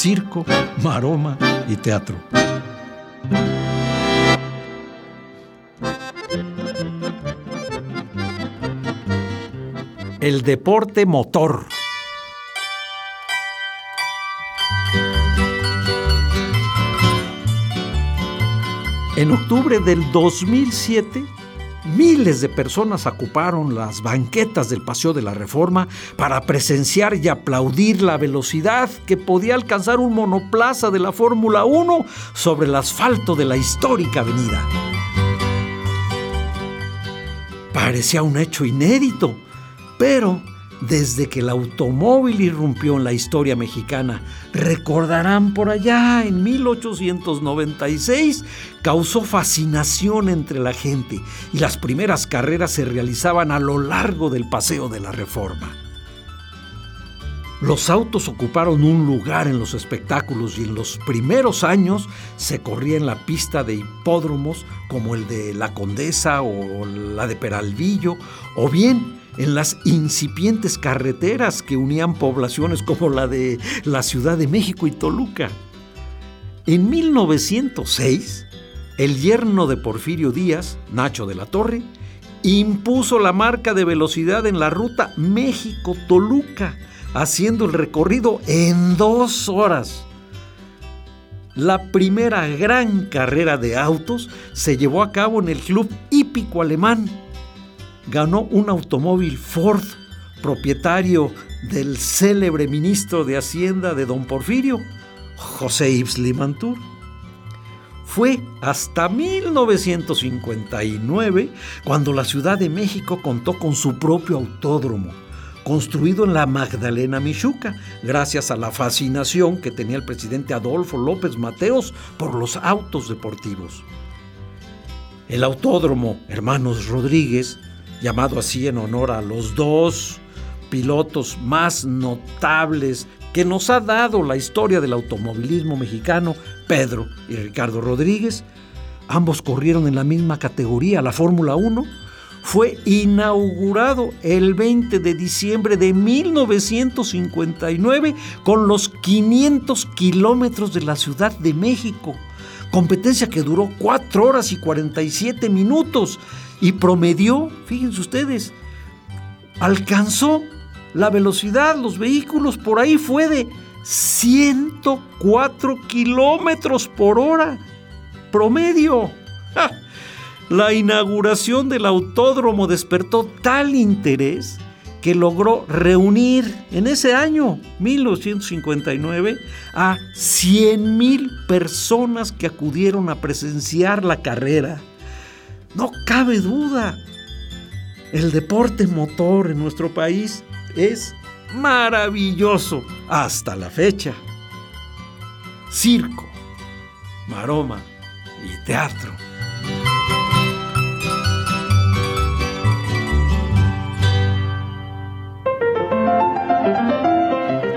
Circo, maroma y teatro. El deporte motor. En octubre del 2007, miles de personas ocuparon las banquetas del Paseo de la Reforma para presenciar y aplaudir la velocidad que podía alcanzar un monoplaza de la Fórmula 1 sobre el asfalto de la histórica avenida. Parecía un hecho inédito, pero desde que el automóvil irrumpió en la historia mexicana. Recordarán por allá, en 1896, causó fascinación entre la gente y las primeras carreras se realizaban a lo largo del Paseo de la Reforma. Los autos ocuparon un lugar en los espectáculos y en los primeros años se corría en la pista de hipódromos como el de La Condesa o la de Peralvillo, o bien en las incipientes carreteras que unían poblaciones como la de la Ciudad de México y Toluca. En 1906, el yerno de Porfirio Díaz, Nacho de la Torre, impuso la marca de velocidad en la ruta México-Toluca, haciendo el recorrido en dos horas. La primera gran carrera de autos se llevó a cabo en el Club Hípico Alemán, ganó un automóvil Ford, propietario del célebre ministro de Hacienda de don Porfirio, José Yves Limantur. Fue hasta 1959 cuando la Ciudad de México contó con su propio autódromo, construido en la Magdalena Michuca, gracias a la fascinación que tenía el presidente Adolfo López Mateos por los autos deportivos. El autódromo Hermanos Rodríguez llamado así en honor a los dos pilotos más notables que nos ha dado la historia del automovilismo mexicano, Pedro y Ricardo Rodríguez. Ambos corrieron en la misma categoría, la Fórmula 1. Fue inaugurado el 20 de diciembre de 1959 con los 500 kilómetros de la Ciudad de México. Competencia que duró 4 horas y 47 minutos y promedió, fíjense ustedes, alcanzó la velocidad, los vehículos por ahí fue de 104 kilómetros por hora. Promedio. La inauguración del autódromo despertó tal interés que logró reunir en ese año, 1959, a 100 mil personas que acudieron a presenciar la carrera. No cabe duda. El deporte motor en nuestro país es maravilloso hasta la fecha. Circo, maroma y teatro.